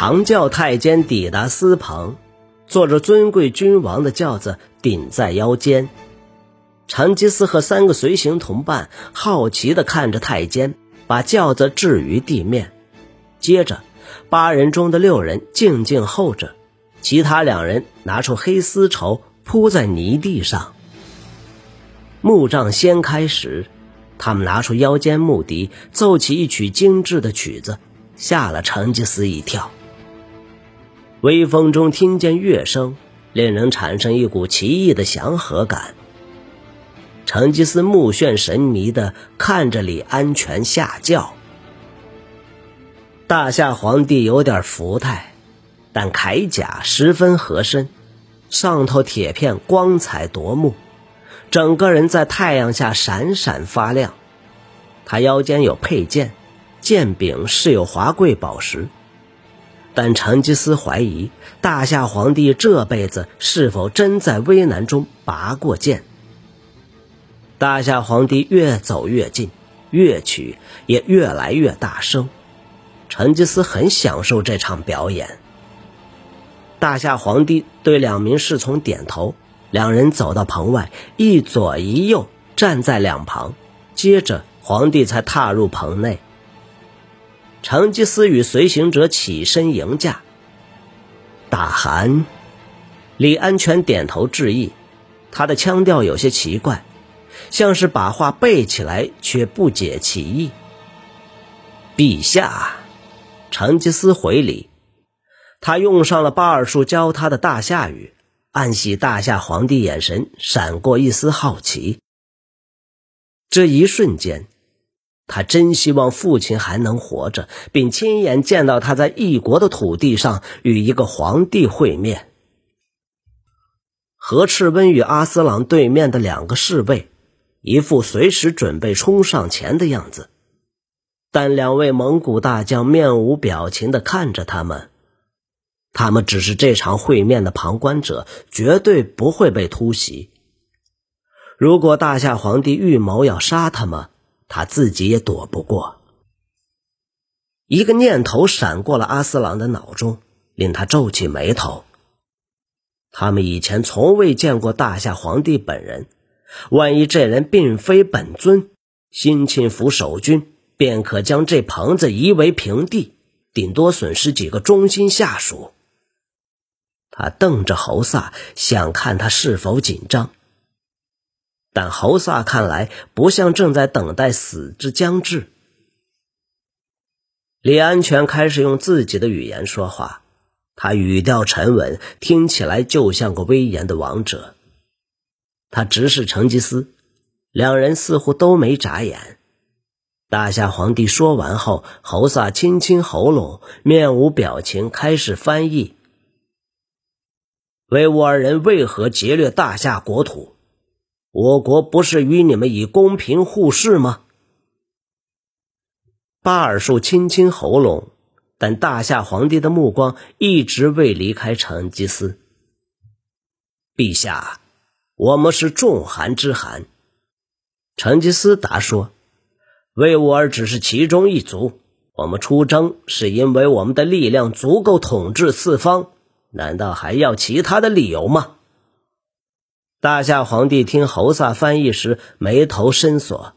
长轿太监抵达司旁，坐着尊贵君王的轿子顶在腰间。成吉思和三个随行同伴好奇地看着太监把轿子置于地面，接着八人中的六人静静候着，其他两人拿出黑丝绸铺在泥地上。木杖掀开时，他们拿出腰间木笛，奏起一曲精致的曲子，吓了成吉思一跳。微风中听见乐声，令人产生一股奇异的祥和感。成吉思目眩神迷的看着李安全下轿。大夏皇帝有点福态，但铠甲十分合身，上头铁片光彩夺目，整个人在太阳下闪闪发亮。他腰间有佩剑，剑柄饰有华贵宝石。但成吉思怀疑大夏皇帝这辈子是否真在危难中拔过剑。大夏皇帝越走越近，乐曲也越来越大声。成吉思很享受这场表演。大夏皇帝对两名侍从点头，两人走到棚外，一左一右站在两旁，接着皇帝才踏入棚内。成吉思与随行者起身迎驾。大汗，李安全点头致意，他的腔调有些奇怪，像是把话背起来却不解其意。陛下，成吉思回礼，他用上了巴尔术教他的大夏语，暗喜大夏皇帝眼神闪过一丝好奇。这一瞬间。他真希望父亲还能活着，并亲眼见到他在异国的土地上与一个皇帝会面。何赤温与阿斯朗对面的两个侍卫，一副随时准备冲上前的样子，但两位蒙古大将面无表情地看着他们。他们只是这场会面的旁观者，绝对不会被突袭。如果大夏皇帝预谋要杀他们，他自己也躲不过。一个念头闪过了阿斯朗的脑中，令他皱起眉头。他们以前从未见过大夏皇帝本人，万一这人并非本尊，新庆府守军便可将这棚子夷为平地，顶多损失几个忠心下属。他瞪着侯萨，想看他是否紧张。但侯萨看来不像正在等待死之将至。李安全开始用自己的语言说话，他语调沉稳，听起来就像个威严的王者。他直视成吉思，两人似乎都没眨眼。大夏皇帝说完后，侯萨清清喉咙，面无表情，开始翻译：“维吾尔人为何劫掠大夏国土？”我国不是与你们以公平互视吗？巴尔术清清喉咙，但大夏皇帝的目光一直未离开成吉思。陛下，我们是众汗之汗。成吉思答说：“维吾尔只是其中一族，我们出征是因为我们的力量足够统治四方，难道还要其他的理由吗？”大夏皇帝听侯萨翻译时，眉头深锁，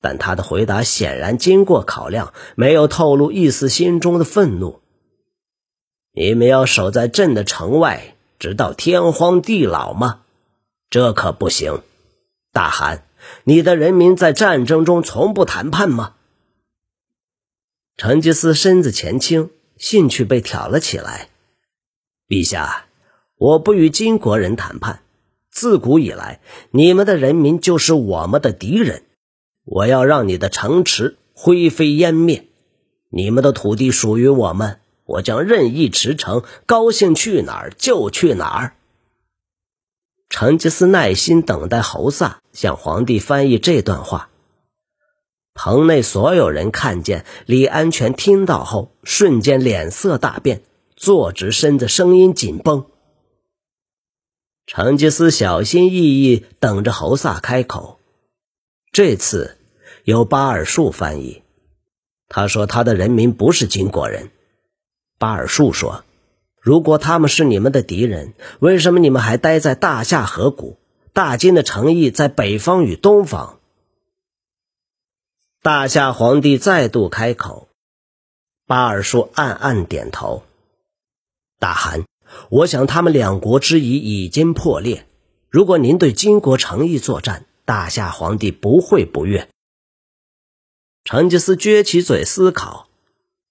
但他的回答显然经过考量，没有透露一丝心中的愤怒。你们要守在朕的城外，直到天荒地老吗？这可不行！大汗，你的人民在战争中从不谈判吗？成吉思身子前倾，兴趣被挑了起来。陛下，我不与金国人谈判。自古以来，你们的人民就是我们的敌人。我要让你的城池灰飞烟灭，你们的土地属于我们，我将任意驰骋，高兴去哪儿就去哪儿。成吉思耐心等待侯萨向皇帝翻译这段话。棚内所有人看见李安全听到后，瞬间脸色大变，坐直身子，声音紧绷。成吉思小心翼翼等着侯萨开口，这次由巴尔术翻译。他说：“他的人民不是金国人，巴尔术说：“如果他们是你们的敌人，为什么你们还待在大夏河谷？大金的诚意在北方与东方。”大夏皇帝再度开口，巴尔术暗暗点头。大汗，我想他们两国之谊已经破裂。如果您对金国诚意作战，大夏皇帝不会不悦。成吉思撅起嘴思考，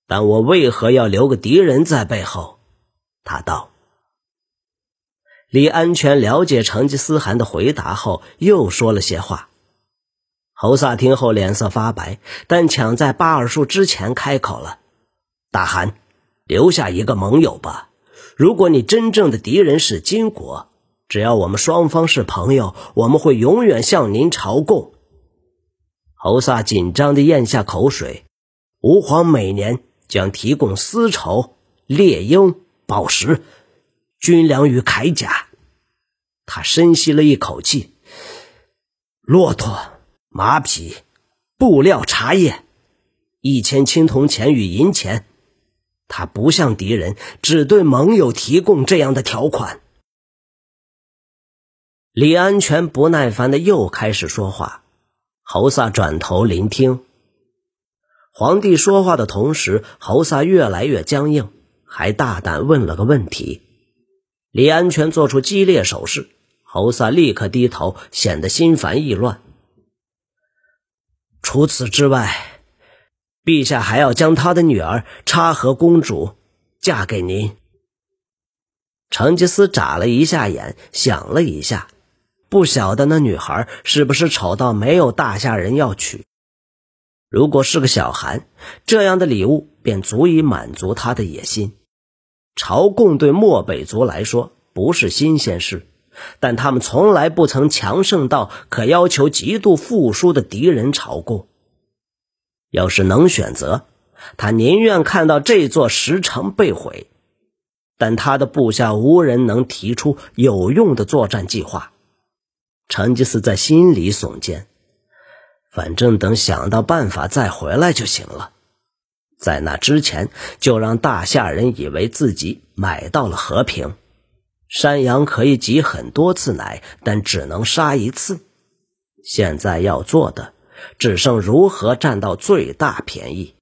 但我为何要留个敌人在背后？他道。李安全了解成吉思汗的回答后，又说了些话。侯萨听后脸色发白，但抢在巴尔术之前开口了：“大汗，留下一个盟友吧。如果你真正的敌人是金国，只要我们双方是朋友，我们会永远向您朝贡。”侯萨紧张地咽下口水。吾皇每年将提供丝绸、猎鹰、宝石、军粮与铠甲。他深吸了一口气，骆驼。马匹、布料、茶叶，一千青铜钱与银钱。他不向敌人，只对盟友提供这样的条款。李安全不耐烦的又开始说话，侯萨转头聆听。皇帝说话的同时，侯萨越来越僵硬，还大胆问了个问题。李安全做出激烈手势，侯萨立刻低头，显得心烦意乱。除此之外，陛下还要将他的女儿插和公主嫁给您。成吉思眨了一下眼，想了一下，不晓得那女孩是不是丑到没有大夏人要娶。如果是个小孩，这样的礼物便足以满足他的野心。朝贡对漠北族来说不是新鲜事。但他们从来不曾强盛到可要求极度富庶的敌人朝贡。要是能选择，他宁愿看到这座石城被毁。但他的部下无人能提出有用的作战计划。成吉思在心里耸肩：反正等想到办法再回来就行了。在那之前，就让大夏人以为自己买到了和平。山羊可以挤很多次奶，但只能杀一次。现在要做的只剩如何占到最大便宜。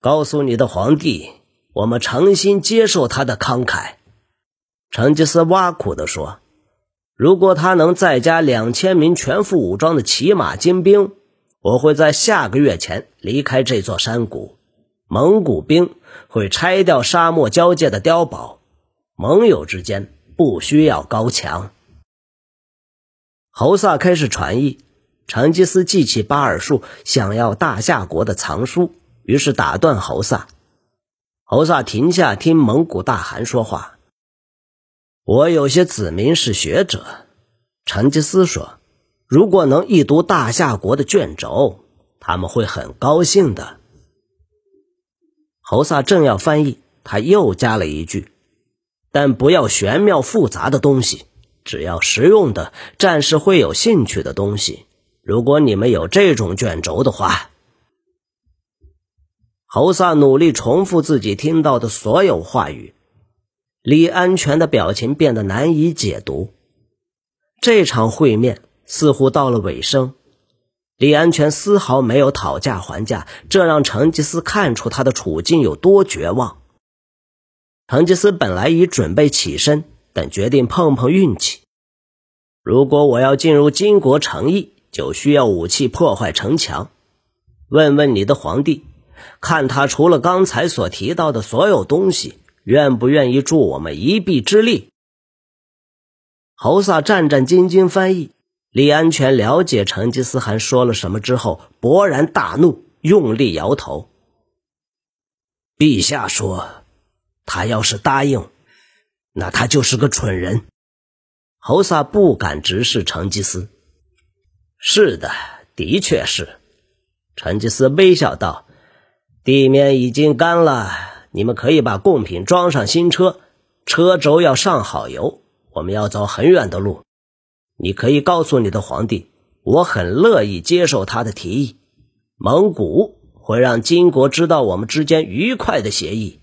告诉你的皇帝，我们诚心接受他的慷慨。成吉思挖苦地说：“如果他能再加两千名全副武装的骑马精兵，我会在下个月前离开这座山谷。蒙古兵会拆掉沙漠交界的碉堡。”盟友之间不需要高墙。侯萨开始传译，成吉思记起巴尔术想要大夏国的藏书，于是打断侯萨。侯萨停下听蒙古大汗说话。我有些子民是学者，成吉思说，如果能一读大夏国的卷轴，他们会很高兴的。侯萨正要翻译，他又加了一句。但不要玄妙复杂的东西，只要实用的战士会有兴趣的东西。如果你们有这种卷轴的话，侯萨努力重复自己听到的所有话语。李安全的表情变得难以解读。这场会面似乎到了尾声，李安全丝毫没有讨价还价，这让成吉思看出他的处境有多绝望。成吉思本来已准备起身，但决定碰碰运气。如果我要进入金国诚意，就需要武器破坏城墙。问问你的皇帝，看他除了刚才所提到的所有东西，愿不愿意助我们一臂之力？侯萨战战兢兢翻译。李安全了解成吉思汗说了什么之后，勃然大怒，用力摇头。陛下说。他要是答应，那他就是个蠢人。侯萨不敢直视成吉思。是的，的确是。成吉思微笑道：“地面已经干了，你们可以把贡品装上新车。车轴要上好油，我们要走很远的路。你可以告诉你的皇帝，我很乐意接受他的提议。蒙古会让金国知道我们之间愉快的协议。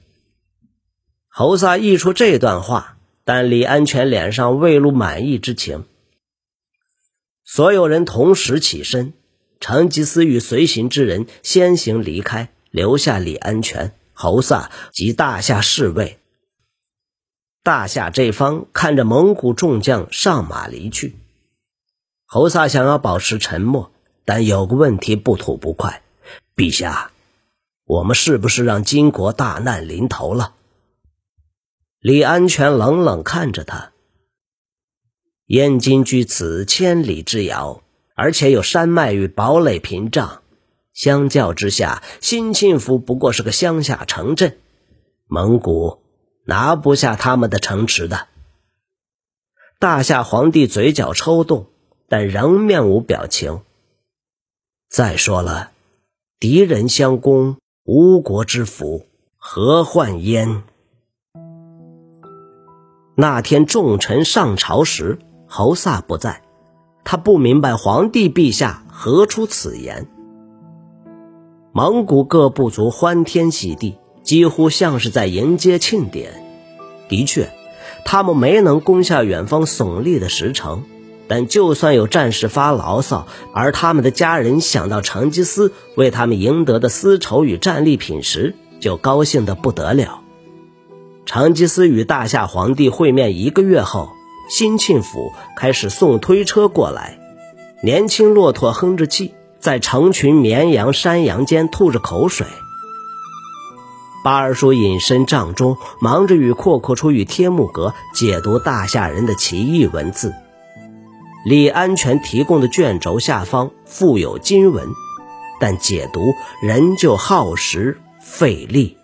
侯萨译出这段话，但李安全脸上未露满意之情。所有人同时起身，成吉思与随行之人先行离开，留下李安全、侯萨及大夏侍卫。大夏这方看着蒙古众将上马离去，侯萨想要保持沉默，但有个问题不吐不快：陛下，我们是不是让金国大难临头了？李安全冷冷看着他。燕京距此千里之遥，而且有山脉与堡垒屏障，相较之下，新庆府不过是个乡下城镇，蒙古。拿不下他们的城池的。大夏皇帝嘴角抽动，但仍面无表情。再说了，敌人相攻，吴国之福，何患焉？那天众臣上朝时，侯萨不在，他不明白皇帝陛下何出此言。蒙古各部族欢天喜地。几乎像是在迎接庆典。的确，他们没能攻下远方耸立的石城，但就算有战士发牢骚，而他们的家人想到成吉思为他们赢得的丝绸与战利品时，就高兴得不得了。成吉思与大夏皇帝会面一个月后，新庆府开始送推车过来，年轻骆驼哼着气，在成群绵羊、山羊间吐着口水。巴尔叔隐身帐中，忙着与阔阔出与天目阁解读大夏人的奇异文字。李安全提供的卷轴下方附有经文，但解读仍旧耗时费力。